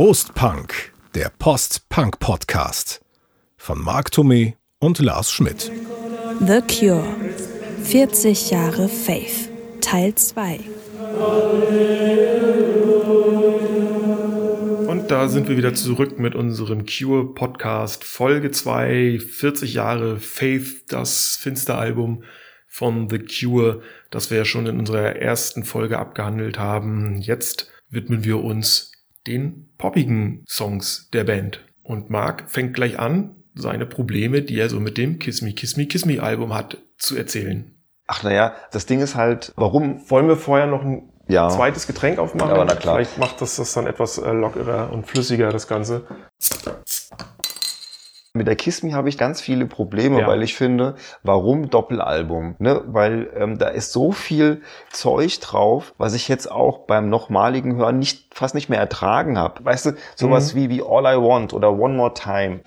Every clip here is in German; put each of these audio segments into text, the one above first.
Prostpunk, der Post-Punk-Podcast von Marc Thomé und Lars Schmidt. The Cure. 40 Jahre Faith. Teil 2. Und da sind wir wieder zurück mit unserem Cure Podcast Folge 2, 40 Jahre Faith, das Finsteralbum von The Cure, das wir ja schon in unserer ersten Folge abgehandelt haben. Jetzt widmen wir uns den poppigen Songs der Band. Und Mark fängt gleich an, seine Probleme, die er so mit dem Kiss Me, Kiss Me, Kiss Me Album hat, zu erzählen. Ach naja, das Ding ist halt, warum? Wollen wir vorher noch ein Ja. zweites Getränk aufmachen? Aber na klar. Vielleicht macht das das dann etwas äh, lockerer und flüssiger, das Ganze. Mit der Kiss Me habe ich ganz viele Probleme, Ja. weil ich finde, warum Doppelalbum? Ne? Weil ähm, da ist so viel Zeug drauf, was ich jetzt auch beim nochmaligen Hören nicht, fast nicht mehr ertragen habe. Weißt du, sowas Mhm. wie, wie All I Want oder One More Time.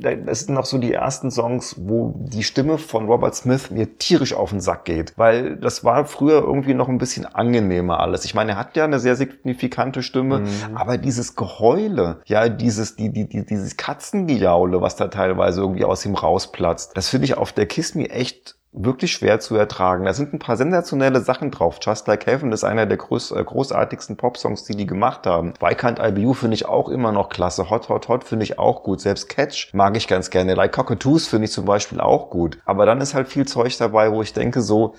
Das sind noch so die ersten Songs, wo die Stimme von Robert Smith mir tierisch auf den Sack geht. Weil das war früher irgendwie noch ein bisschen angenehmer alles. Ich meine, er hat ja eine sehr signifikante Stimme, aber dieses Geheule, ja, dieses, die, die, die, dieses Katzengejaule, was da teilweise irgendwie aus ihm rausplatzt, das finde ich auf der Kiss Me echt wirklich schwer zu ertragen. Da sind ein paar sensationelle Sachen drauf. Just Like Heaven ist einer der groß, äh, großartigsten Popsongs, die die gemacht haben. Why Can't I Be You finde ich auch immer noch klasse. Hot Hot Hot finde ich auch gut. Selbst Catch mag ich ganz gerne. Like Cockatoos finde ich zum Beispiel auch gut. Aber dann ist halt viel Zeug dabei, wo ich denke so,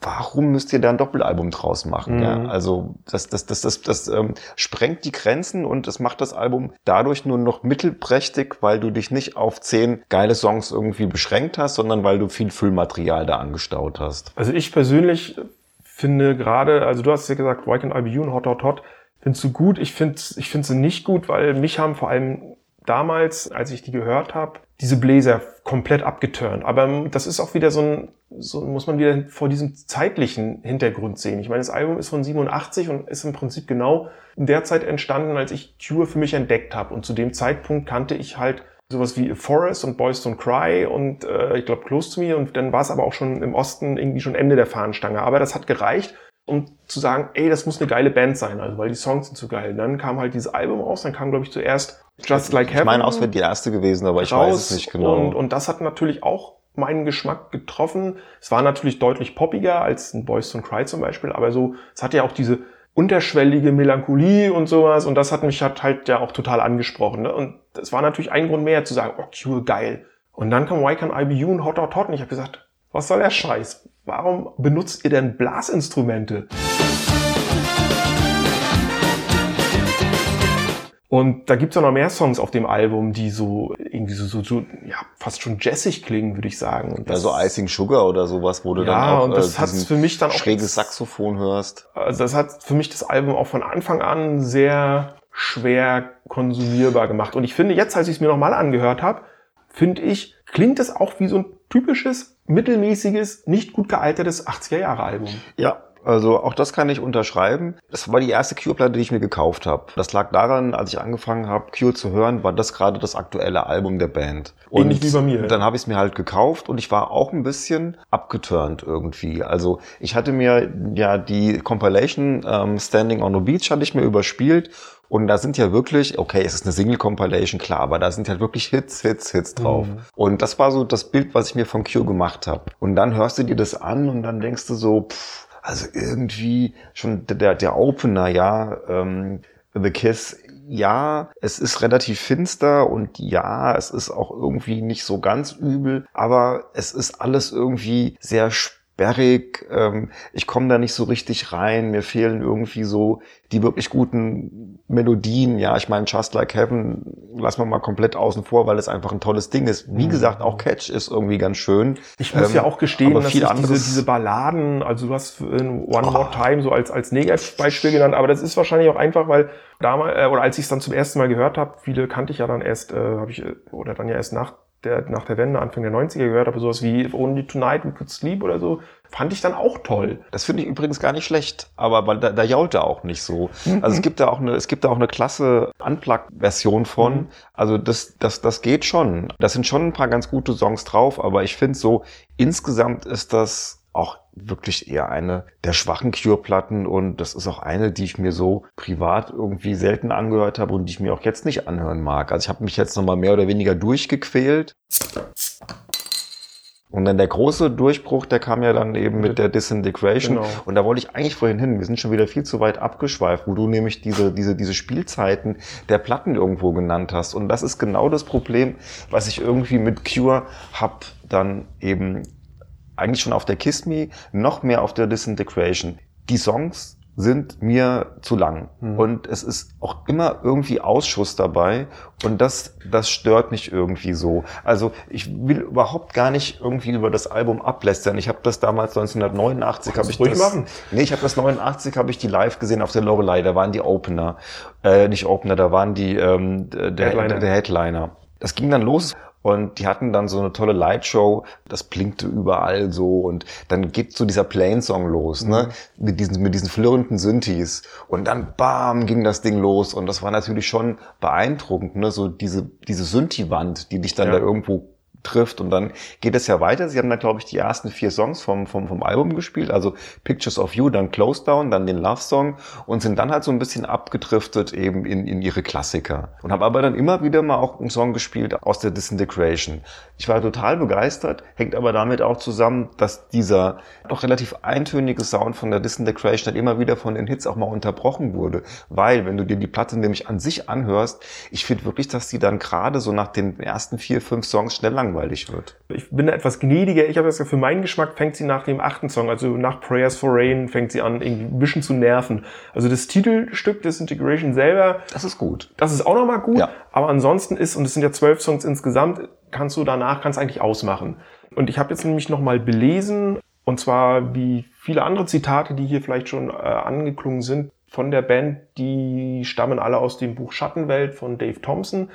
warum müsst ihr da ein Doppelalbum draus machen? Mhm. Ja, also das, das, das, das, das ähm, sprengt die Grenzen und es macht das Album dadurch nur noch mittelprächtig, weil du dich nicht auf zehn geile Songs irgendwie beschränkt hast, sondern weil du viel Füllmaterial da angestaut hast. Also ich persönlich finde gerade, also du hast ja gesagt, Why Can't I Be You und Hot Hot Hot, findest du gut. Ich finde ich finde sie nicht gut, weil mich haben vor allem damals, als ich die gehört habe, diese Bläser komplett abgeturnt. Aber ähm, das ist auch wieder so ein, so muss man wieder vor diesem zeitlichen Hintergrund sehen. Ich meine, das Album ist von 87 und ist im Prinzip genau in der Zeit entstanden, als ich Cure für mich entdeckt habe. Und zu dem Zeitpunkt kannte ich halt sowas wie Forest und Boys Don't Cry und äh, ich glaube Close to Me und dann war es aber auch schon im Osten irgendwie schon Ende der Fahnenstange. Aber das hat gereicht, um zu sagen, ey, das muss eine geile Band sein, also weil die Songs sind so geil. Dann kam halt dieses Album raus, dann kam glaube ich zuerst Just Like Heaven Ich meine, aus wäre die erste gewesen, aber ich weiß es nicht genau. und, und das hat natürlich auch meinen Geschmack getroffen. Es war natürlich deutlich poppiger als ein Boys Don't Cry zum Beispiel, aber so, es hat ja auch diese unterschwellige Melancholie und sowas und das hat mich hat halt ja auch total angesprochen. Ne? Und das war natürlich ein Grund mehr zu sagen, oh, Cure, geil. Und dann kam Why Can't I Be You und Hot Hot Hot und ich habe gesagt, was soll der Scheiß? Warum benutzt ihr denn Blasinstrumente? Und da gibt's ja noch mehr Songs auf dem Album, die so irgendwie so, so, so ja, fast schon jazzig klingen, würde ich sagen. Und Ja, so Icing Sugar oder sowas, wo du Ja, dann auch und das äh, hat's für mich dann auch- schräges Saxophon hörst. Also das hat für mich das Album auch von Anfang an sehr schwer konsumierbar gemacht. Und ich finde jetzt, als ich es mir nochmal angehört habe, finde ich, klingt es auch wie so ein typisches, mittelmäßiges, nicht gut gealtertes 80er-Jahre-Album. Ja, also auch das kann ich unterschreiben. Das war die erste Cure-Platte, die ich mir gekauft habe. Das lag daran, als ich angefangen habe, Cure zu hören, war das gerade das aktuelle Album der Band. Ähnlich wie bei mir. Dann habe ich es mir halt gekauft und ich war auch ein bisschen abgeturnt irgendwie. Also ich hatte mir ja die Compilation ähm, Standing on the Beach hatte ich mir überspielt und da sind ja wirklich, okay, es ist eine Single-Compilation, klar, aber da sind halt wirklich Hits, Hits, Hits drauf. Mhm. Und das war so das Bild, was ich mir von Cure gemacht habe. Und dann hörst du dir das an und dann denkst du so, pff, also irgendwie schon der, der Opener, ja, ähm, The Kiss, ja, es ist relativ finster und ja, es ist auch irgendwie nicht so ganz übel, aber es ist alles irgendwie sehr sperrig. Ähm, ich komme da nicht so richtig rein. Mir fehlen irgendwie so die wirklich guten Melodien. Ja, ich meine, Just Like Heaven lassen wir mal komplett außen vor, weil es einfach ein tolles Ding ist. Wie gesagt, auch Catch ist irgendwie ganz schön. Ich muss Ähm, ja auch gestehen, dass ich diese, diese Balladen, also du hast in One More Time so als, als Negativbeispiel genannt, aber das ist wahrscheinlich auch einfach, weil damals, äh, oder als ich es dann zum ersten Mal gehört habe, viele kannte ich ja dann erst, äh, habe ich, äh, oder dann ja erst nach der nach der Wende Anfang der 90er gehört habe, sowas wie Only Tonight We Could Sleep oder so, fand ich dann auch toll. Das finde ich übrigens gar nicht schlecht, aber weil da, da jault er auch nicht so. Also es gibt da auch eine, es gibt da auch eine klasse Unplugged-Version von. Mhm. Also das, das, das geht schon. Das sind schon ein paar ganz gute Songs drauf, aber ich finde so, insgesamt ist das auch wirklich eher eine der schwachen Cure-Platten und das ist auch eine, die ich mir so privat irgendwie selten angehört habe und die ich mir auch jetzt nicht anhören mag. Also ich habe mich jetzt nochmal mehr oder weniger durchgequält. Und dann der große Durchbruch, der kam ja dann eben mit der Disintegration. Genau. Und da wollte ich eigentlich vorhin hin. Wir sind schon wieder viel zu weit abgeschweift, wo du nämlich diese, diese, diese Spielzeiten der Platten irgendwo genannt hast. Und das ist genau das Problem, was ich irgendwie mit Cure hab dann eben eigentlich schon auf der Kiss Me, noch mehr auf der Disintegration. Die Songs sind mir zu lang. Und es ist auch immer irgendwie Ausschuss dabei. Und das, das stört mich irgendwie so. Also ich will überhaupt gar nicht irgendwie über das Album ablästern. Ich habe das damals 1989 habe ich das. machen. Nee, ich habe das 89 habe ich die live gesehen auf der Lorelei. Da waren die Opener, äh, nicht Opener, da waren die ähm, der, Headliner. der, der Headliner. Das ging dann los und die hatten dann so eine tolle Lightshow, das blinkte überall so und dann geht so dieser Plain-Song los, ne? Mit diesen, mit diesen flirrenden Synthes und dann bam ging das Ding los und das war natürlich schon beeindruckend, ne? So diese, diese Synthi-Wand, die dich dann Ja. da irgendwo trifft und dann geht es ja weiter. Sie haben dann, glaube ich, die ersten vier Songs vom, vom, vom Album gespielt, also Pictures of You, dann Close Down, dann den Love Song und sind dann halt so ein bisschen abgedriftet eben in, in ihre Klassiker. Und habe aber dann immer wieder mal auch einen Song gespielt aus der Disintegration. Ich war total begeistert, hängt aber damit auch zusammen, dass dieser doch relativ eintönige Sound von der Disintegration dann immer wieder von den Hits auch mal unterbrochen wurde. Weil, wenn du dir die Platte nämlich an sich anhörst, ich finde wirklich, dass die dann gerade so nach den ersten vier, fünf Songs schnell langweilig wird. Ich bin da etwas gnädiger. Ich habe das Gefühl, für meinen Geschmack fängt sie nach dem achten Song, also nach Prayers for Rain, fängt sie an, irgendwie ein bisschen zu nerven. Also das Titelstück Disintegration selber, Das ist gut. das ist auch nochmal gut, Ja. aber ansonsten ist, und es sind ja zwölf Songs insgesamt, kannst du danach, kannst eigentlich ausmachen. Und ich habe jetzt nämlich nochmal belesen, und zwar wie viele andere Zitate, die hier vielleicht schon äh, angeklungen sind, von der Band, die stammen alle aus dem Buch Schattenwelt von Dave Thompson,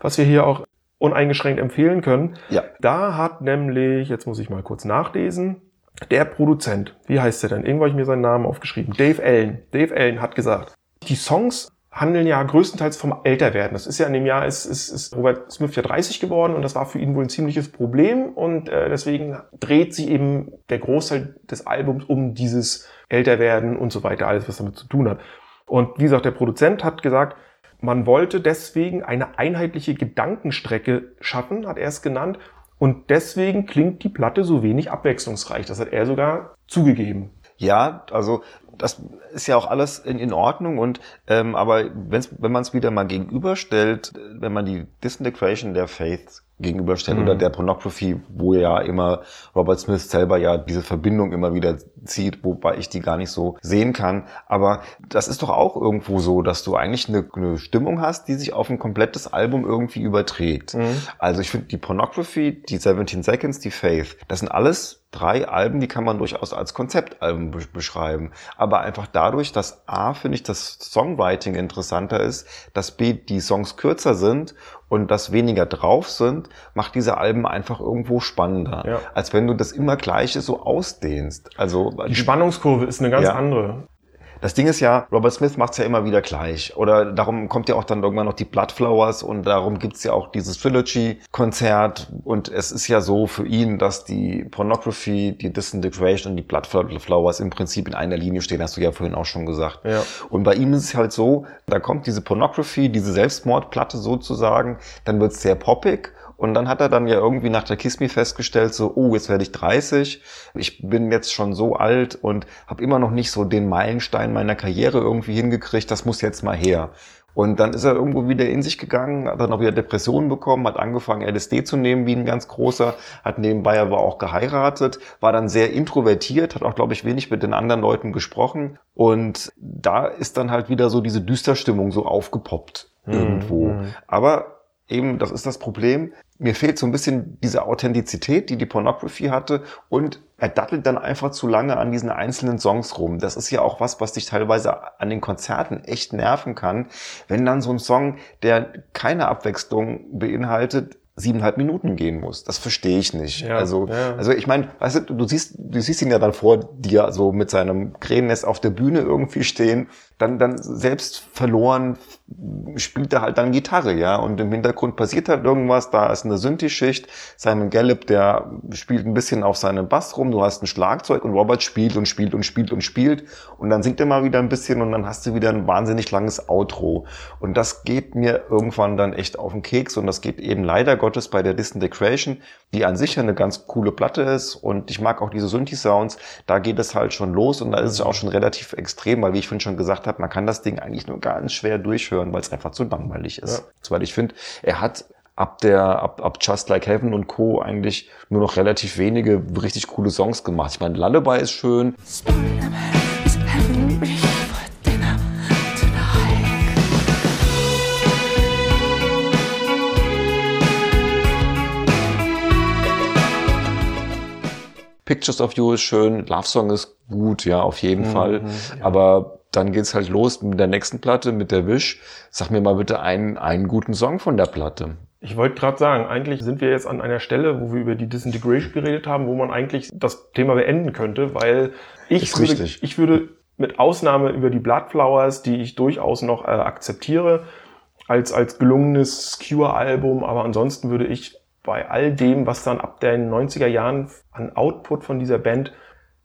was wir hier auch uneingeschränkt empfehlen können. Ja. Da hat nämlich, jetzt muss ich mal kurz nachlesen, der Produzent, wie heißt der denn? Irgendwo habe ich mir seinen Namen aufgeschrieben. Dave Allen. Dave Allen hat gesagt, die Songs handeln ja größtenteils vom Älterwerden. Das ist ja in dem Jahr ist, ist, ist Robert Smith ja 30 geworden und das war für ihn wohl ein ziemliches Problem und äh, deswegen dreht sich eben der Großteil des Albums um dieses Älterwerden und so weiter, alles was damit zu tun hat. Und wie gesagt, der Produzent hat gesagt, man wollte deswegen eine einheitliche Gedankenstrecke schaffen, hat er es genannt. Und deswegen klingt die Platte so wenig abwechslungsreich. Das hat er sogar zugegeben. Ja, also das ist ja auch alles in, in Ordnung und ähm, aber wenn's, wenn man es wieder mal gegenüberstellt, äh, wenn man die Disintegration der Faith gegenüberstellt Mhm. oder der Pornography, wo ja immer Robert Smith selber ja diese Verbindung immer wieder zieht, wobei ich die gar nicht so sehen kann. Aber das ist doch auch irgendwo so, dass du eigentlich eine, eine Stimmung hast, die sich auf ein komplettes Album irgendwie überträgt. Also ich finde die Pornography, die 17 Seconds, die Faith, das sind alles drei Alben, die kann man durchaus als Konzeptalben be beschreiben. Aber einfach dadurch, dass A, finde ich, das Songwriting interessanter ist, dass B, die Songs kürzer sind und dass weniger drauf sind, macht diese Alben einfach irgendwo spannender. Ja. Als wenn du das immer Gleiche so ausdehnst. Also Die Spannungskurve ist eine ganz Ja. andere. Das Ding ist ja, Robert Smith macht's ja immer wieder gleich. Oder darum kommt ja auch dann irgendwann noch die Bloodflowers und darum gibt's ja auch dieses Trilogy-Konzert. Und es ist ja so für ihn, dass die Pornography, die Disintegration und die Bloodflowers im Prinzip in einer Linie stehen, hast du ja vorhin auch schon gesagt. Ja. Und bei ihm ist es halt so, da kommt diese Pornography, diese Selbstmordplatte sozusagen, dann wird's sehr poppig. Und dann hat er dann ja irgendwie nach der Kiss Me festgestellt, so, oh, jetzt werde ich 30, ich bin jetzt schon so alt und habe immer noch nicht so den Meilenstein meiner Karriere irgendwie hingekriegt, das muss jetzt mal her. Und dann ist er irgendwo wieder in sich gegangen, hat dann auch wieder Depressionen bekommen, hat angefangen LSD zu nehmen wie ein ganz großer, hat nebenbei aber auch geheiratet, war dann sehr introvertiert, hat auch, glaube ich, wenig mit den anderen Leuten gesprochen. Und da ist dann halt wieder so diese Düsterstimmung so aufgepoppt irgendwo. Aber eben, das ist das Problem. Mir fehlt so ein bisschen diese Authentizität, die die Pornography hatte und er dattelt dann einfach zu lange an diesen einzelnen Songs rum. Das ist ja auch was, was dich teilweise an den Konzerten echt nerven kann, wenn dann so ein Song, der keine Abwechslung beinhaltet, siebeneinhalb Minuten gehen muss. Das verstehe ich nicht. Ja, also, ja. also ich meine, weißt du, du siehst, du siehst ihn ja dann vor dir so mit seinem Krähennest auf der Bühne irgendwie stehen, dann, dann selbst verloren spielt er halt dann Gitarre, ja, und im Hintergrund passiert halt irgendwas, da ist eine Synthi-Schicht, Simon Gallup, der spielt ein bisschen auf seinem Bass rum, du hast ein Schlagzeug und Robert spielt und spielt und spielt und spielt. Und dann singt er mal wieder ein bisschen und dann hast du wieder ein wahnsinnig langes Outro. Und das geht mir irgendwann dann echt auf den Keks und das geht eben leider Gottes bei der Disintegration, die an sich ja eine ganz coole Platte ist und ich mag auch diese Synthi-Sounds, da geht es halt schon los und da ist es auch schon relativ extrem, weil wie ich vorhin schon gesagt habe, man kann das Ding eigentlich nur ganz schwer durchhören, weil es einfach zu langweilig ist. Weil ich finde, er hat ab der, ab, ab Just Like Heaven und Co. eigentlich nur noch relativ wenige richtig coole Songs gemacht. Ich meine, Lullaby ist schön, Is Pictures of You ist schön, Love Song ist gut, ja, auf jeden Fall. Aber dann geht's halt los mit der nächsten Platte, mit der Wish. Sag mir mal bitte einen, einen guten Song von der Platte. Ich wollte gerade sagen, eigentlich sind wir jetzt an einer Stelle, wo wir über die Disintegration geredet haben, wo man eigentlich das Thema beenden könnte, weil ich würde, ich würde mit Ausnahme über die Bloodflowers, die ich durchaus noch äh, akzeptiere, als, als gelungenes Cure-Album, aber ansonsten würde ich bei all dem, was dann ab den 90er Jahren an Output von dieser Band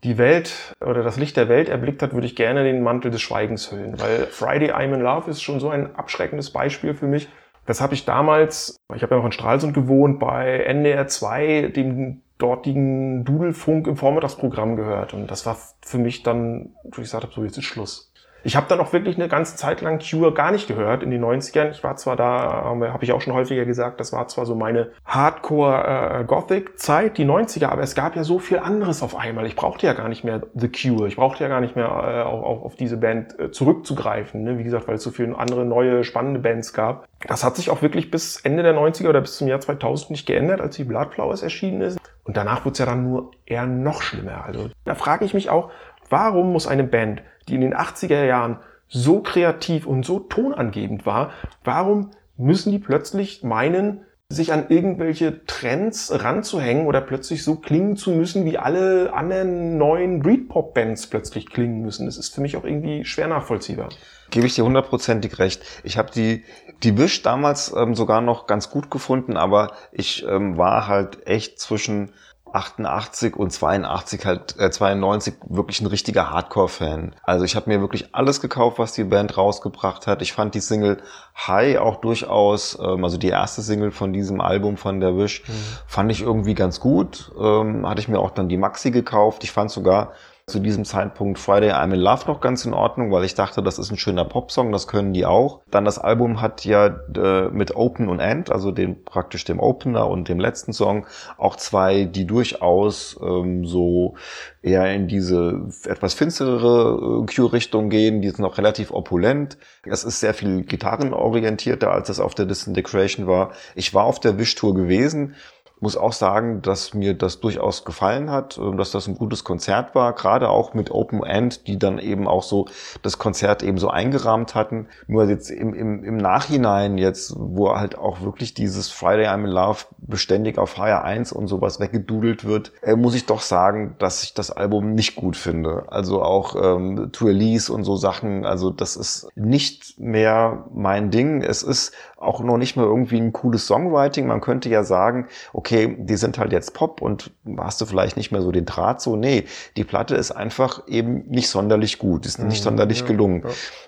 die Welt oder das Licht der Welt erblickt hat, würde ich gerne den Mantel des Schweigens hüllen, weil Friday I'm in Love ist schon so ein abschreckendes Beispiel für mich. Das habe ich damals, ich habe ja noch in Stralsund gewohnt, bei NDR 2, dem dortigen Dudelfunk im Vormittagsprogramm gehört. Und das war für mich dann, wo ich gesagt habe, so jetzt ist Schluss. Ich habe dann auch wirklich eine ganze Zeit lang Cure gar nicht gehört in den 90ern. Ich war zwar da, habe ich auch schon häufiger gesagt, das war zwar so meine Hardcore-Gothic-Zeit, die 90er, aber es gab ja so viel anderes auf einmal. Ich brauchte ja gar nicht mehr The Cure. Ich brauchte ja gar nicht mehr äh, auf, auf, auf diese Band äh, zurückzugreifen. Ne? Wie gesagt, weil es so viele andere neue, spannende Bands gab. Das hat sich auch wirklich bis Ende der 90er oder bis zum Jahr 2000 nicht geändert, als die Bloodflowers erschienen ist. Und danach wurde es ja dann nur eher noch schlimmer. Also da frage ich mich auch, warum muss eine Band, die in den 80er Jahren so kreativ und so tonangebend war, warum müssen die plötzlich meinen, sich an irgendwelche Trends ranzuhängen oder plötzlich so klingen zu müssen, wie alle anderen neuen Britpop-Bands plötzlich klingen müssen. Das ist für mich auch irgendwie schwer nachvollziehbar. Gebe ich dir hundertprozentig recht. Ich habe die, die Wish damals ähm, sogar noch ganz gut gefunden, aber ich ähm, war halt echt zwischen 88 und 82 halt äh, 92 wirklich ein richtiger Hardcore-Fan. Also ich habe mir wirklich alles gekauft, was die Band rausgebracht hat. Ich fand die Single High auch durchaus, ähm, also die erste Single von diesem Album von der Wish, fand ich irgendwie ganz gut. Ähm, hatte ich mir auch dann die Maxi gekauft. Ich fand sogar zu diesem Zeitpunkt Friday I'm in Love noch ganz in Ordnung, weil ich dachte, das ist ein schöner Popsong, das können die auch. Dann das Album hat ja äh, mit Open und End, also den praktisch dem Opener und dem letzten Song, auch zwei, die durchaus ähm, so eher in diese etwas finsterere äh, Cure-Richtung gehen. Die sind noch relativ opulent. Es ist sehr viel gitarrenorientierter, als es auf der Disintegration war. Ich war auf der Wish-Tour gewesen muss auch sagen, dass mir das durchaus gefallen hat, äh, dass das ein gutes Konzert war, gerade auch mit Open End, die dann eben auch so das Konzert eben so eingerahmt hatten. Nur jetzt im, im, im Nachhinein jetzt, wo halt auch wirklich dieses Friday I'm in Love beständig auf Higher 1 und sowas weggedudelt wird, äh, muss ich doch sagen, dass ich das Album nicht gut finde. Also auch ähm, To Release und so Sachen, also das ist nicht mehr mein Ding. Es ist auch noch nicht mal irgendwie ein cooles Songwriting. Man könnte ja sagen, okay, die sind halt jetzt Pop und hast du vielleicht nicht mehr so den Draht so. Nee, die Platte ist einfach eben nicht sonderlich gut, ist nicht sonderlich gelungen.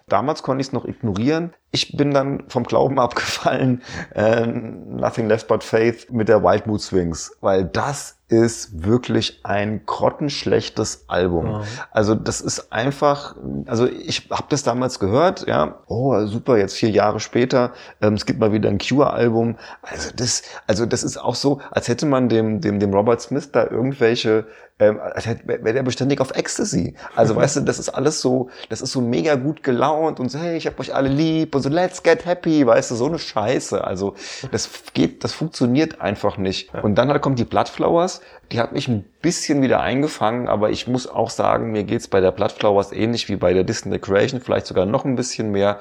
Damals konnte ich es noch ignorieren. Ich bin dann vom Glauben abgefallen, äh, Nothing Left But Faith mit der Wild Mood Swings, weil das ist wirklich ein grottenschlechtes Album. Also das ist einfach, also ich habe das damals gehört, ja, oh super, jetzt vier Jahre später, ähm, es gibt mal wieder ein Cure-Album. Also das, also das ist auch so, als hätte man dem, dem, dem Robert Smith da irgendwelche ähm, als wäre der beständig auf Ecstasy. Also weißt du, das ist alles so, das ist so mega gut gelaunt und so, hey, ich hab euch alle lieb und so, let's get happy, weißt du, so eine Scheiße. Also das geht, das funktioniert einfach nicht. Und dann halt kommt die Bloodflowers, die hat mich ein bisschen wieder eingefangen, aber ich muss auch sagen, mir geht's bei der Bloodflowers ähnlich wie bei der Disintegration, vielleicht sogar noch ein bisschen mehr.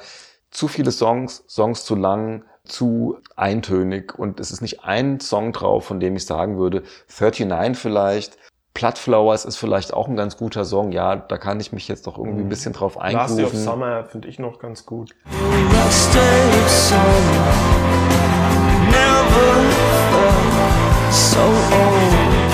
Zu viele Songs, Songs zu lang, zu eintönig und es ist nicht ein Song drauf, von dem ich sagen würde, 39 vielleicht, Floodflowers ist vielleicht auch ein ganz guter Song. Ja, da kann ich mich jetzt doch irgendwie ein bisschen drauf Last Day of eingrooven. Summer finde ich noch ganz gut. Last day of summer never felt so old.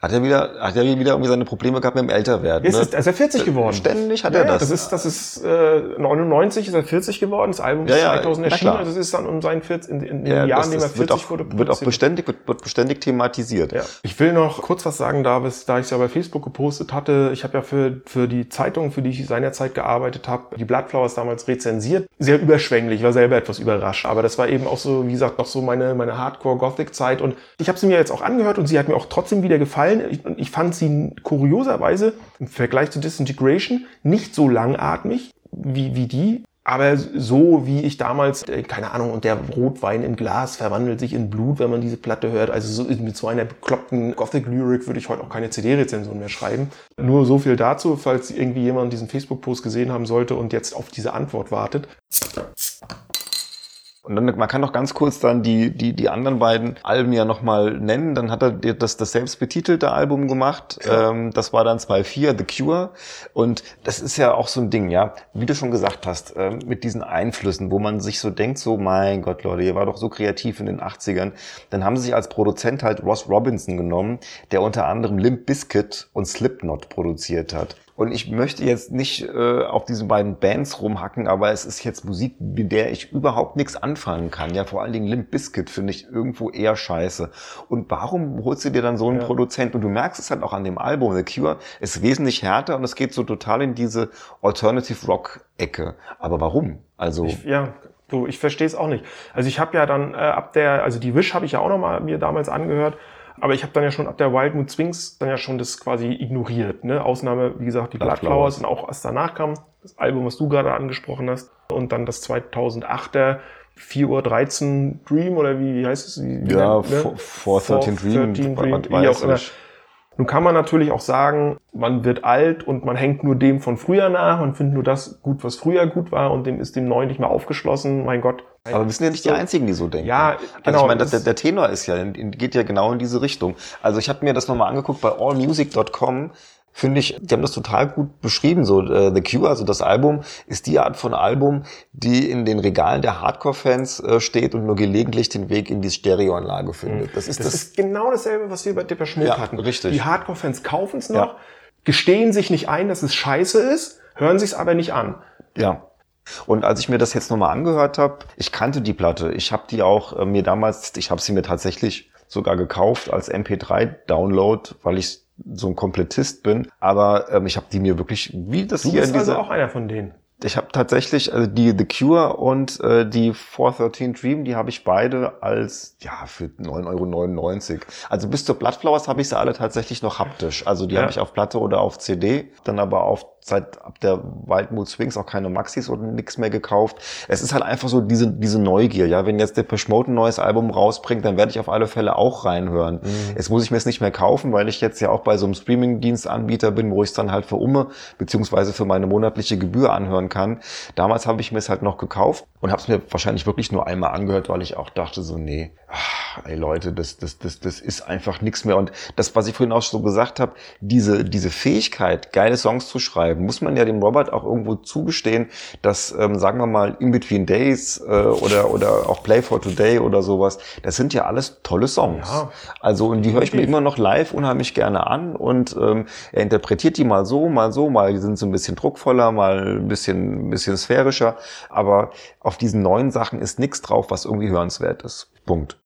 Hat er wieder, hat er wieder irgendwie seine Probleme gehabt mit dem Älterwerden? Jetzt ne? ist, ist er 40 geworden. Ständig hat ja, er das. Das ist, das ist äh, 99 ist er 40 geworden. Das Album ist Ja, ja, 2000 na erschienen. Also es ist dann um seinen 40, in, in, ja, den Jahren, das, in dem er das wird 40 auch, wurde. wird auch beständig, wird, wird beständig thematisiert. Ja. Ich will noch kurz was sagen, Davis, da ich es ja bei Facebook gepostet hatte. Ich habe ja für, für die Zeitung, für die ich seinerzeit gearbeitet habe, die Bloodflowers damals rezensiert. Sehr überschwänglich, war selber etwas überrascht. Aber das war eben auch so, wie gesagt, noch so meine, meine Hardcore-Gothic-Zeit. Und ich habe sie mir jetzt auch angehört und sie hat mir auch trotzdem wieder gefallen. Ich, und ich fand sie kurioserweise im Vergleich zu Disintegration nicht so langatmig wie, wie die. Aber so wie ich damals, äh, keine Ahnung, und der Rotwein in Glas verwandelt sich in Blut, wenn man diese Platte hört. Also so mit so einer bekloppten Gothic-Lyric würde ich heute auch keine CD-Rezension mehr schreiben. Nur so viel dazu, falls irgendwie jemand diesen Facebook-Post gesehen haben sollte und jetzt auf diese Antwort wartet. Und dann, man kann noch ganz kurz dann die, die, die anderen beiden Alben ja nochmal nennen. Dann hat er das, das selbst betitelte Album gemacht. Ähm, das war dann 2.4, The Cure. Und das ist ja auch so ein Ding, ja. Wie du schon gesagt hast, ähm, mit diesen Einflüssen, wo man sich so denkt, so, mein Gott, Leute, ihr war doch so kreativ in den 80ern. Dann haben sie sich als Produzent halt Ross Robinson genommen, der unter anderem Limp Bizkit und Slipknot produziert hat. Und ich möchte jetzt nicht äh, auf diesen beiden Bands rumhacken, aber es ist jetzt Musik, mit der ich überhaupt nichts anfangen kann. Ja, vor allen Dingen Limp Bizkit finde ich irgendwo eher scheiße. Und warum holst du dir dann so einen Produzent? Und du merkst es halt auch an dem Album. The Cure ist wesentlich härter und es geht so total in diese Alternative Rock Ecke. Aber warum? Also Ich, ja, du, ich verstehe es auch nicht. Also ich habe ja dann äh, ab der, also die Wish habe ich ja auch noch mal mir damals angehört, aber ich habe dann ja schon ab der Wild Mood Swings dann ja schon das quasi ignoriert. Ne? Ausnahme, wie gesagt, die Bloodflowers. Bloodflowers und auch was danach kam, das Album, was du gerade angesprochen hast, und dann das 2008er 4 Uhr 13 Dream oder wie, wie heißt es? Wie, ja, nennt- ne? 413 Dream, 413 was Dream, wie auch immer. Nun kann man natürlich auch sagen, man wird alt und man hängt nur dem von früher nach und findet nur das gut, was früher gut war und dem ist dem Neuen nicht mehr aufgeschlossen. Mein Gott. Aber wir sind ja nicht die So. Einzigen, die so denken. Ja, Also genau, ich meine, das- der, der Tenor ist ja, geht ja genau in diese Richtung. Also ich habe mir das nochmal angeguckt bei allmusic.com. Finde ich, die haben das total gut beschrieben. So äh, The Cure, also das Album, ist die Art von Album, die in den Regalen der Hardcore-Fans äh, steht und nur gelegentlich den Weg in die Stereoanlage findet. Das ist Das, das. ist genau dasselbe, was wir bei Depeche Mode Ja, hatten. richtig. Die Hardcore-Fans kaufen es noch, Ja. gestehen sich nicht ein, dass es scheiße ist, hören sich es aber nicht an. Ja. Und als ich mir das jetzt nochmal angehört habe, ich kannte die Platte. Ich habe die auch äh, mir damals, ich habe sie mir tatsächlich sogar gekauft als MP3-Download, weil ich so ein Komplettist bin. Aber ähm, ich habe die mir wirklich, wie das Du hier bist in dieser... also auch einer von denen. Ich habe tatsächlich also die The Cure und äh, die 413 Dream, die habe ich beide als ja für 9,99 Euro. Also bis zur Bloodflowers habe ich sie alle tatsächlich noch haptisch. Also die Ja. habe ich auf Platte oder auf CD, dann aber auf seit ab der Wild Mood Swings auch keine Maxis oder nix mehr gekauft. Es ist halt einfach so diese diese Neugier, ja, wenn jetzt der Mode ein neues Album rausbringt, dann werde ich auf alle Fälle auch reinhören. Jetzt muss ich mir es nicht mehr kaufen, weil ich jetzt ja auch bei so einem Streaming-Dienstanbieter bin, wo ich es dann halt für Umme beziehungsweise für meine monatliche Gebühr anhören kann. Damals habe ich mir es halt noch gekauft und habe es mir wahrscheinlich wirklich nur einmal angehört, weil ich auch dachte so, nee, ah, ey Leute, das, das, das, das ist einfach nichts mehr. Und das, was ich vorhin auch so gesagt habe, diese, diese Fähigkeit, geile Songs zu schreiben, muss man ja dem Robert auch irgendwo zugestehen, dass, ähm, sagen wir mal, In Between Days äh, oder, oder auch Play for Today oder sowas, das sind ja alles tolle Songs. Ja. Also, und die höre ich mir immer noch live unheimlich gerne an und ähm, er interpretiert die mal so, mal so, mal die sind so ein bisschen druckvoller, mal ein bisschen, ein bisschen sphärischer, aber auf diesen neuen Sachen ist nichts drauf, was irgendwie hörenswert ist. Punkt.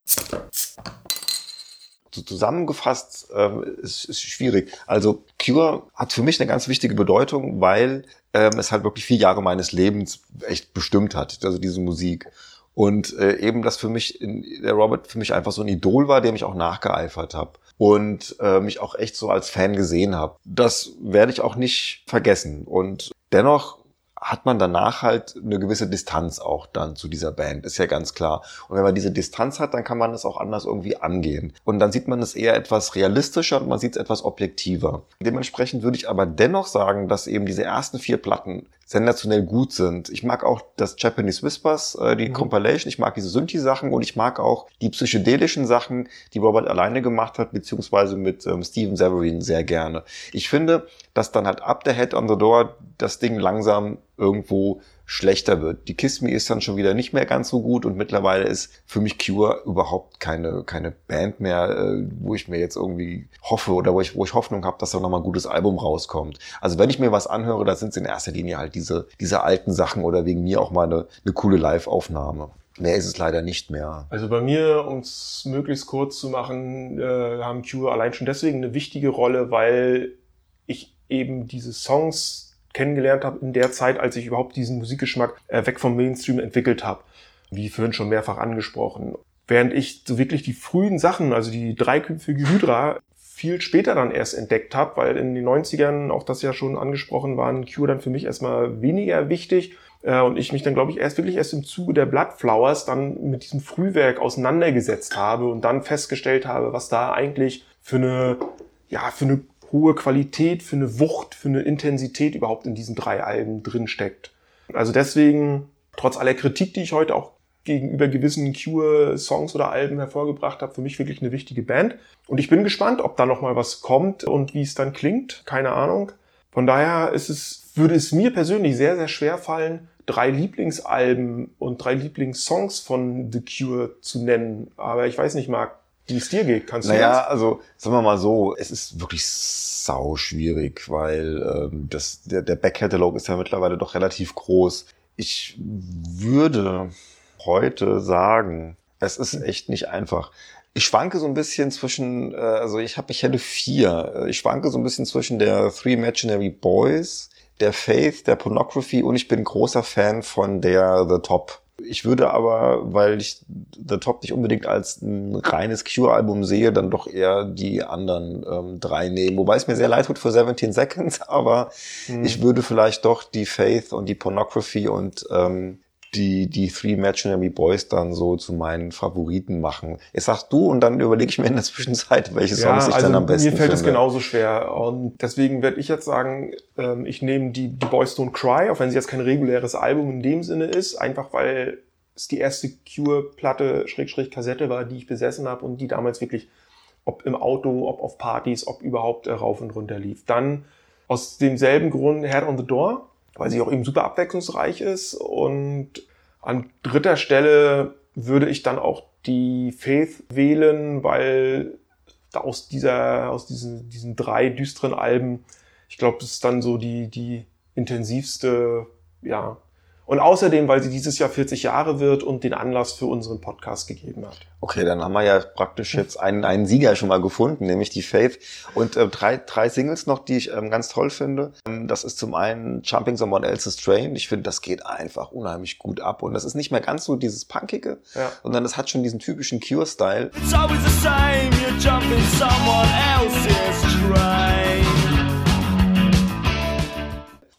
So zusammengefasst ähm, ist, ist schwierig. Also Cure hat für mich eine ganz wichtige Bedeutung, weil ähm, es halt wirklich vier Jahre meines Lebens echt bestimmt hat, also diese Musik. Und äh, eben das für mich, in, der Robert für mich einfach so ein Idol war, dem ich auch nachgeeifert habe und äh, mich auch echt so als Fan gesehen habe. Das werde ich auch nicht vergessen. Und dennoch hat man danach halt eine gewisse Distanz auch dann zu dieser Band, ist ja ganz klar. Und wenn man diese Distanz hat, dann kann man es auch anders irgendwie angehen. Und dann sieht man es eher etwas realistischer und man sieht es etwas objektiver. Dementsprechend würde ich aber dennoch sagen, dass eben diese ersten vier Platten sensationell gut sind. Ich mag auch das Japanese Whispers, äh, die mhm. Compilation, ich mag diese Synthi-Sachen und ich mag auch die psychedelischen Sachen, die Robert alleine gemacht hat, beziehungsweise mit ähm, Steven Severin sehr gerne. Ich finde, dass dann halt ab der Head on the Door das Ding langsam irgendwo schlechter wird. Die Kiss Me ist dann schon wieder nicht mehr ganz so gut und mittlerweile ist für mich Cure überhaupt keine, keine Band mehr, äh, wo ich mir jetzt irgendwie hoffe oder wo ich, wo ich Hoffnung habe, dass da nochmal ein gutes Album rauskommt. Also wenn ich mir was anhöre, da sind es in erster Linie halt diese, diese alten Sachen oder wegen mir auch mal eine, eine coole Live-Aufnahme. Mehr ist es leider nicht mehr. Also bei mir, um es möglichst kurz zu machen, äh, haben Cure allein schon deswegen eine wichtige Rolle, weil ich eben diese Songs kennengelernt habe in der Zeit, als ich überhaupt diesen Musikgeschmack äh, weg vom Mainstream entwickelt habe. Wie vorhin schon mehrfach angesprochen. Während ich so wirklich die frühen Sachen, also die dreiköpfige Hydra, viel später dann erst entdeckt habe, weil in den 90ern, auch das ja schon angesprochen, waren Cure dann für mich erstmal weniger wichtig. Äh, und ich mich dann, glaube ich, erst wirklich erst im Zuge der Bloodflowers dann mit diesem Frühwerk auseinandergesetzt habe und dann festgestellt habe, was da eigentlich für eine, ja, für eine hohe Qualität, für eine Wucht, für eine Intensität überhaupt in diesen drei Alben drin steckt. Also deswegen, trotz aller Kritik, die ich heute auch gegenüber gewissen Cure-Songs oder Alben hervorgebracht habe, für mich wirklich eine wichtige Band. Und ich bin gespannt, ob da noch mal was kommt und wie es dann klingt. Keine Ahnung. Von daher ist es, würde es mir persönlich sehr, sehr schwer fallen, drei Lieblingsalben und drei Lieblingssongs von The Cure zu nennen. Aber ich weiß nicht, Marc, wie es dir geht. Kannst du Naja, also sagen wir mal so, es ist wirklich sau schwierig, weil ähm, das, der, der Backkatalog ist ja mittlerweile doch relativ groß. Ich würde heute sagen, es ist echt nicht einfach. Ich schwanke so ein bisschen zwischen, äh, also ich habe, ich hätte vier. Ich schwanke so ein bisschen zwischen der Three Imaginary Boys, der Faith, der Pornography und ich bin großer Fan von der The Top. Ich würde aber, weil ich The Top nicht unbedingt als ein reines Cure-Album sehe, dann doch eher die anderen ähm, drei nehmen. Wobei es mir sehr leid tut für 17 Seconds, aber mhm. ich würde vielleicht doch die Faith und die Pornography und ähm, die, die Three Imaginary Boys dann so zu meinen Favoriten machen. Jetzt sagst du und dann überlege ich mir in der Zwischenzeit, welche Songs ja, ich also dann am besten Mir fällt finde. es genauso schwer und deswegen werde ich jetzt sagen, ähm, ich nehme die, die Boys Don't Cry, auch wenn sie jetzt kein reguläres Album in dem Sinne ist, einfach weil es die erste Cure-Platte, Schrägstrich Kassette war, die ich besessen habe und die damals wirklich, ob im Auto, ob auf Partys, ob überhaupt äh, rauf und runter lief. Dann aus demselben Grund Head on the Door, weil sie auch eben super abwechslungsreich ist. Und an dritter Stelle würde ich dann auch die Faith wählen, weil aus dieser, aus diesen, diesen drei düsteren Alben, ich glaube, das ist dann so die, die intensivste, ja, und außerdem, weil sie dieses Jahr 40 Jahre wird und den Anlass für unseren Podcast gegeben hat. Okay, dann haben wir ja praktisch jetzt einen, einen Sieger schon mal gefunden, nämlich die Faith. Und äh, drei, drei Singles noch, die ich ähm, ganz toll finde. Ähm, das ist zum einen Jumping Someone Else's Train. Ich finde, das geht einfach unheimlich gut ab. Und das ist nicht mehr ganz so dieses Punkige, ja. sondern es hat schon diesen typischen Cure-Style. It's always the same, you're jumping someone else's train.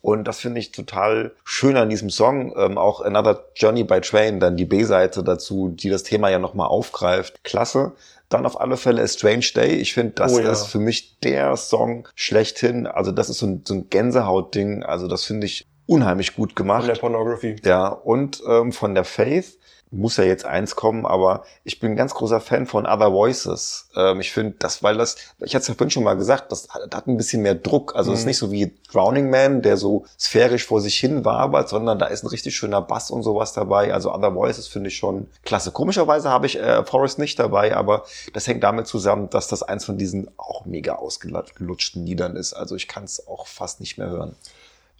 Und das finde ich total schön an diesem Song. Ähm, auch Another Journey by Train, dann die B-Seite dazu, die das Thema ja nochmal aufgreift. Klasse. Dann auf alle Fälle A Strange Day. Ich finde, das oh, ja. ist für mich der Song schlechthin. Also das ist so ein, so ein Gänsehaut-Ding. Also das finde ich unheimlich gut gemacht. Von der Pornography. Ja, und ähm, von der Faith muss ja jetzt eins kommen, aber ich bin ein ganz großer Fan von Other Voices. Ähm, ich finde, das, weil das, ich hatte es ja vorhin schon mal gesagt, das hat, das hat ein bisschen mehr Druck. Also es mhm. ist nicht so wie Drowning Man, der so sphärisch vor sich hin wabert, sondern da ist ein richtig schöner Bass und sowas dabei. Also Other Voices finde ich schon klasse. Komischerweise habe ich äh, Forest nicht dabei, aber das hängt damit zusammen, dass das eins von diesen auch mega ausgelutschten Liedern ist. Also ich kann es auch fast nicht mehr hören.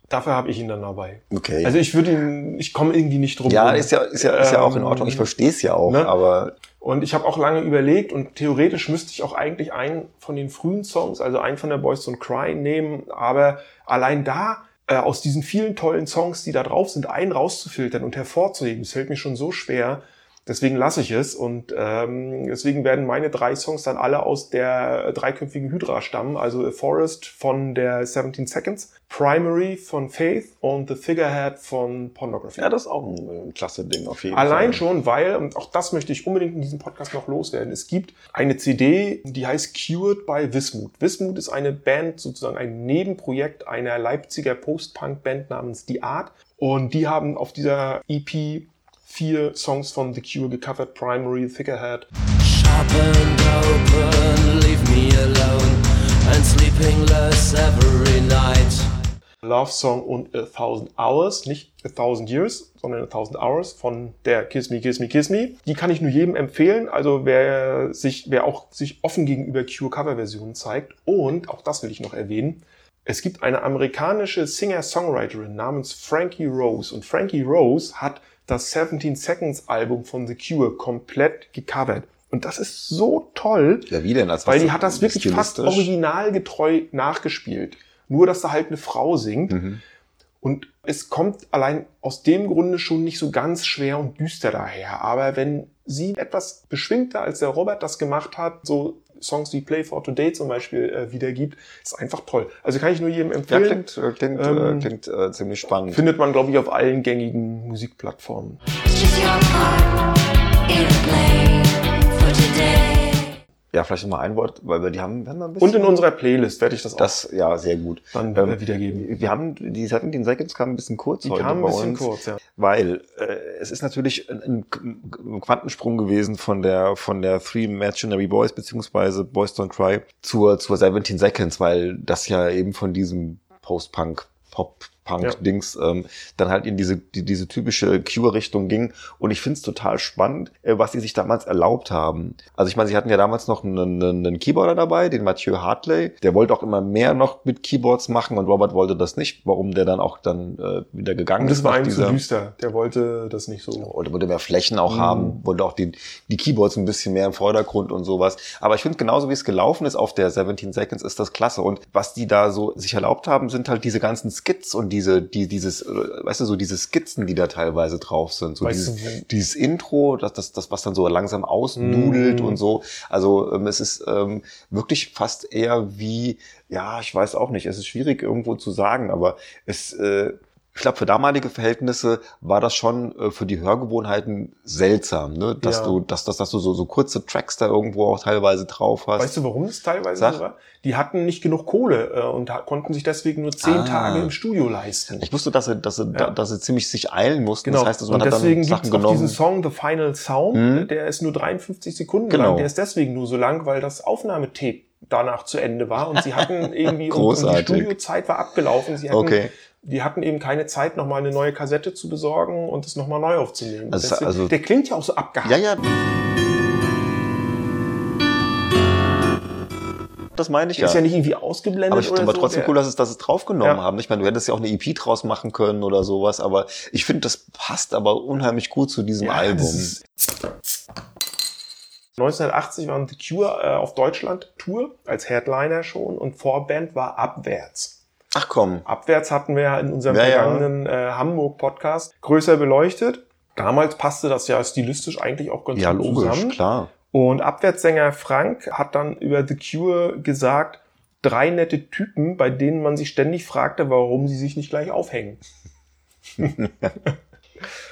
Dafür habe ich ihn dann dabei. Okay. Also ich würde ihn, ich komme irgendwie nicht drum. Ja, ist ja, ist ja, ist ja auch in ähm, Ordnung. Ich verstehe es ja auch, ne? aber. Und ich habe auch lange überlegt und theoretisch müsste ich auch eigentlich einen von den frühen Songs, also einen von der Boys Don't Cry nehmen, aber allein da äh, aus diesen vielen tollen Songs, die da drauf sind, einen rauszufiltern und hervorzuheben, das fällt mir schon so schwer. Deswegen lasse ich es und ähm, deswegen werden meine drei Songs dann alle aus der dreiköpfigen Hydra stammen. Also A Forest von der 17 Seconds, Primary von Faith und The Figurehead von Pornography. Ja, das ist auch ein, äh, klasse Ding auf jeden Allein Fall. schon, weil, und auch das möchte ich unbedingt in diesem Podcast noch loswerden, es gibt eine CD, die heißt Cured by Wismut. Wismut ist eine Band, sozusagen ein Nebenprojekt einer Leipziger Post-Punk-Band namens The Art. Und die haben auf dieser EP vier Songs von The Cure gecovert, Primary, and open, leave me alone. And sleeping less every night. Love Song und A Thousand Hours, nicht A Thousand Years, sondern A Thousand Hours von der Kiss Me, Kiss Me, Kiss Me. Die kann ich nur jedem empfehlen, also wer sich, wer auch sich offen gegenüber Cure Coverversionen zeigt. Und, auch das will ich noch erwähnen, es gibt eine amerikanische Singer-Songwriterin namens Frankie Rose und Frankie Rose hat das 17 Seconds Album von The Cure komplett gecovert. Und das ist so toll. Ja, wie denn? Als Weil was die hat das wirklich fast originalgetreu nachgespielt. Nur, dass da halt eine Frau singt. Mhm. Und es kommt allein aus dem Grunde schon nicht so ganz schwer und düster daher. Aber wenn sie etwas beschwingter, als der Robert das gemacht hat, so Songs wie Play for Today zum Beispiel äh, wiedergibt, ist einfach toll. Also kann ich nur jedem Ja, empfehlen. klingt, äh, klingt, Ähm, äh, klingt äh, ziemlich spannend. Findet man, glaube ich, auf allen gängigen Musikplattformen. Ja, vielleicht noch mal ein Wort, weil wir die haben, wir haben ein bisschen. Und in unserer Playlist werde ich das auch das, ja, sehr gut. dann Ähm, äh, wiedergeben. Wir haben, die 17 Seconds kam ein bisschen kurz Die heute kamen bei ein bisschen kurz, ja. Weil äh, es ist natürlich ein, ein Quantensprung gewesen von der von der Three Imaginary Boys beziehungsweise Boys Don't Cry zur zur 17 Seconds, weil das ja eben von diesem Post-Punk Pop Punk-Dings ähm, dann halt in diese, die, diese typische Cure-Richtung ging. Und ich finde es total spannend, äh, was sie sich damals erlaubt haben. Also ich meine, sie hatten ja damals noch einen, einen, Keyboarder dabei, den Mathieu Hartley. Der wollte auch immer mehr noch mit Keyboards machen und Robert wollte das nicht, warum der dann auch dann äh, wieder gegangen Und das ist. war ihm zu düster. Der wollte das nicht so. oder wollte mehr Flächen auch Mhm. haben, wollte auch die, die Keyboards ein bisschen mehr im Vordergrund und sowas. Aber ich finde, genauso wie es gelaufen ist auf der 17 Seconds, ist das klasse. Und was die da so sich erlaubt haben, sind halt diese ganzen Skits und diese, die, dieses, äh, weißt du, so diese Skizzen, die da teilweise drauf sind. So Weißt du, dieses, wo- dieses Intro, das, das, das, was dann so langsam ausnudelt Mhm. und so. Also ähm, es ist ähm, wirklich fast eher wie, ja, ich weiß auch nicht, es ist schwierig irgendwo zu sagen, aber es, äh, ich glaube, für damalige Verhältnisse war das schon äh, für die Hörgewohnheiten seltsam, ne? dass Ja. du, dass, dass, dass du so, so kurze Tracks da irgendwo auch teilweise drauf hast. Weißt du, warum das teilweise Sag. so war? Die hatten nicht genug Kohle äh, und konnten sich deswegen nur zehn Ah. Tage im Studio leisten. ich wusste, dass sie, dass sie, Ja. dass sie ziemlich sich eilen mussten. Genau. Das heißt, also, man und hat dann deswegen Sachen gibt es auch genommen. diesen Song The Final Sound, äh, der ist nur 53 Sekunden Genau. lang. Der ist deswegen nur so lang, weil das Aufnahmetape danach zu Ende war und sie hatten irgendwie und, und die. Studiozeit war abgelaufen. Sie hatten, Okay. Die hatten eben keine Zeit, nochmal eine neue Kassette zu besorgen und es nochmal neu aufzunehmen. Also- Deswegen, also- der klingt ja auch so abgehakt. Ja, ja. Das meine ich ja. ist ja nicht irgendwie ausgeblendet aber ich oder finde aber so. trotzdem cool, dass es, dass es draufgenommen Ja. haben. Ich meine, du hättest ja auch eine EP draus machen können oder sowas, aber ich finde, das passt aber unheimlich gut zu diesem Ja, Album. das ist- 1980 waren The Cure äh, auf Deutschland Tour als Headliner schon und Vorband war Abwärts. Ach komm. Abwärts hatten wir ja in unserem Ja, ja. vergangenen äh, Hamburg-Podcast größer beleuchtet. Damals passte das ja stilistisch eigentlich auch ganz Ja, gut logisch, zusammen. klar. Und Abwärtssänger Frank hat dann über The Cure gesagt, drei nette Typen, bei denen man sich ständig fragte, warum sie sich nicht gleich aufhängen.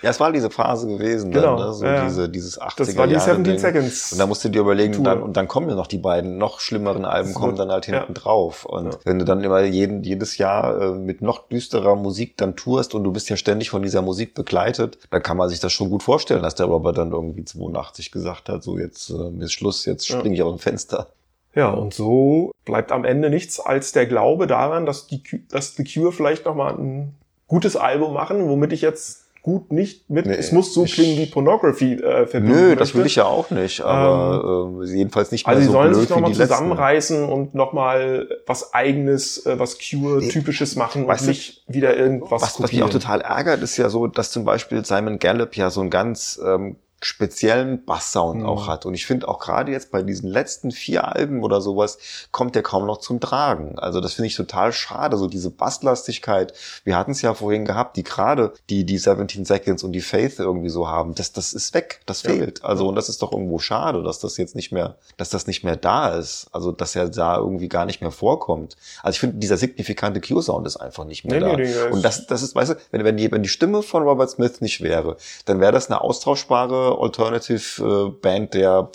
Ja, es war diese Phase gewesen, Genau, dann, ne? so ja, diese, dieses 80er Das war die Jahre 17 Ding. Seconds. Und da musst du dir überlegen, Tour. dann, und dann kommen ja noch die beiden noch schlimmeren Alben, kommen dann halt hinten ja. drauf. Und Ja. wenn du dann immer jeden, jedes Jahr äh, mit noch düsterer Musik dann tourst und du bist ja ständig von dieser Musik begleitet, dann kann man sich das schon gut vorstellen, dass der Robert dann irgendwie 82 gesagt hat, so jetzt äh, ist Schluss, jetzt springe ich aus dem Fenster. Ja, und so bleibt am Ende nichts als der Glaube daran, dass, die, dass The Cure vielleicht nochmal ein gutes Album machen, womit ich jetzt gut nicht mit, Nee, es muss so ich- klingen wie Pornography äh, verbinden Nö, das möchte. will ich ja auch nicht, aber äh, jedenfalls nicht mehr Also sie so sollen sich nochmal die letzten. zusammenreißen und nochmal was eigenes, äh, was Cure-typisches machen Weißt und du, nicht wieder irgendwas Was, was mich auch total ärgert, ist ja so, dass zum Beispiel Simon Gallup ja so ein ganz ähm, speziellen Basssound Mhm. auch hat. Und ich finde auch gerade jetzt bei diesen letzten vier Alben oder sowas kommt der kaum noch zum Tragen. Also das finde ich total schade, so diese Basslastigkeit. Wir hatten es ja vorhin gehabt, die gerade die, die 17 Seconds und die Faith irgendwie so haben. Das, das ist weg, das Ja. fehlt. Also und das ist doch irgendwo schade, dass das jetzt nicht mehr, dass das nicht mehr da ist. Also dass er da irgendwie gar nicht mehr vorkommt. Also ich finde, dieser signifikante Q-Sound ist einfach nicht mehr Nee, da. nee, und das, das ist, weißt du, wenn, wenn, die, wenn die Stimme von Robert Smith nicht wäre, dann wäre das eine austauschbare Alternative-Band der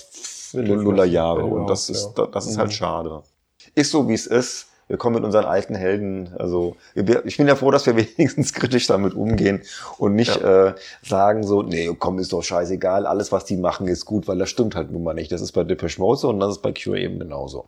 Mittelfristig, Lulla-Jahre. wenn Und das ist, ja. das ist Mhm. halt schade. Ist so, wie es ist. Wir kommen mit unseren alten Helden, also ich bin ja froh, dass wir wenigstens kritisch damit umgehen und nicht äh, sagen so, nee, komm, ist doch scheißegal, alles, was die machen, ist gut, weil das stimmt halt nun mal nicht. Das ist bei Depeche Mode so und das ist bei Cure eben genauso.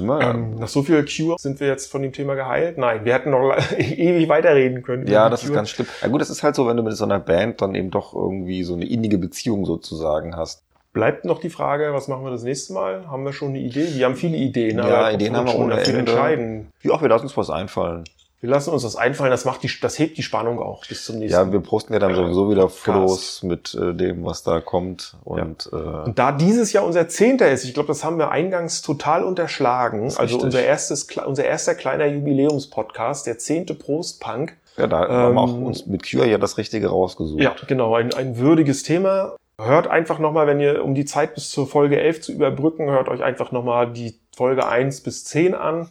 Wir, Ähm, nach so viel Cure sind wir jetzt von dem Thema geheilt? Nein, wir hätten noch ewig weiterreden können. Ja, das ist Cure. ganz schlimm. Ja gut, das ist halt so, wenn du mit so einer Band dann eben doch irgendwie so eine innige Beziehung sozusagen hast. Bleibt noch die Frage, was machen wir das nächste Mal? Haben wir schon eine Idee? Wir haben viele Ideen, Ja, Ideen wir haben wir ohne Ende. entscheiden. Ja, auch wir lassen uns was einfallen. Wir lassen uns das einfallen, das macht die, das hebt die Spannung auch bis zum nächsten. Ja, wir posten ja dann sowieso wieder Podcast. Fotos mit äh, dem, was da kommt. Und äh, Und da dieses Jahr unser Zehnter ist, ich glaube, das haben wir eingangs total unterschlagen. Also richtig. unser erstes, unser erster kleiner Jubiläumspodcast, der zehnte Prostpunk. ja, da haben wir auch Ähm, uns mit Cure ja das Richtige rausgesucht. Ja, genau, ein, ein würdiges Thema. Hört einfach nochmal, wenn ihr, um die Zeit bis zur Folge 11 zu überbrücken, hört euch einfach nochmal die Folge 1 bis 10 an.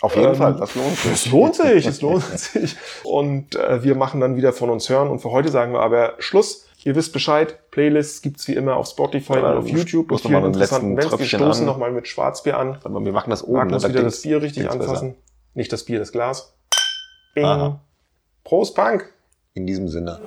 Auf jeden Ähm, Fall, das lohnt sich. Es lohnt sich, es lohnt sich. Und äh, wir machen dann wieder von uns hören. Und für heute sagen wir aber Schluss. Ihr wisst Bescheid, Playlists gibt's wie immer auf Spotify Ja, und auf YouTube. stoß mit noch mal vielen mit dem letzten Bands. Wir stoßen nochmal mit Schwarzbier an. Aber wir machen das oben. Magnus wieder das Bier richtig Ding's besser. anfassen. Nicht das Bier, das Glas. Bing. Aha. Prost, Punk! In diesem Sinne.